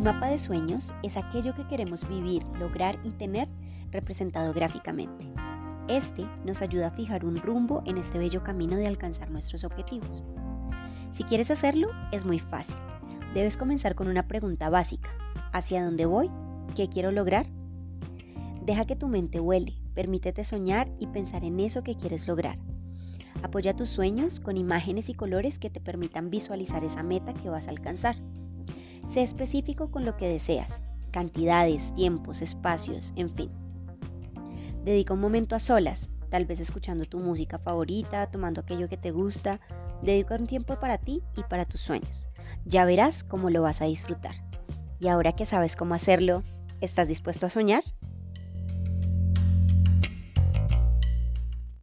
Un mapa de sueños es aquello que queremos vivir, lograr y tener representado gráficamente. Este nos ayuda a fijar un rumbo en este bello camino de alcanzar nuestros objetivos. Si quieres hacerlo, es muy fácil. Debes comenzar con una pregunta básica. ¿Hacia dónde voy? ¿Qué quiero lograr? Deja que tu mente huele, permítete soñar y pensar en eso que quieres lograr. Apoya tus sueños con imágenes y colores que te permitan visualizar esa meta que vas a alcanzar. Sé específico con lo que deseas, cantidades, tiempos, espacios, en fin. Dedica un momento a solas, tal vez escuchando tu música favorita, tomando aquello que te gusta. Dedica un tiempo para ti y para tus sueños. Ya verás cómo lo vas a disfrutar. Y ahora que sabes cómo hacerlo, ¿estás dispuesto a soñar?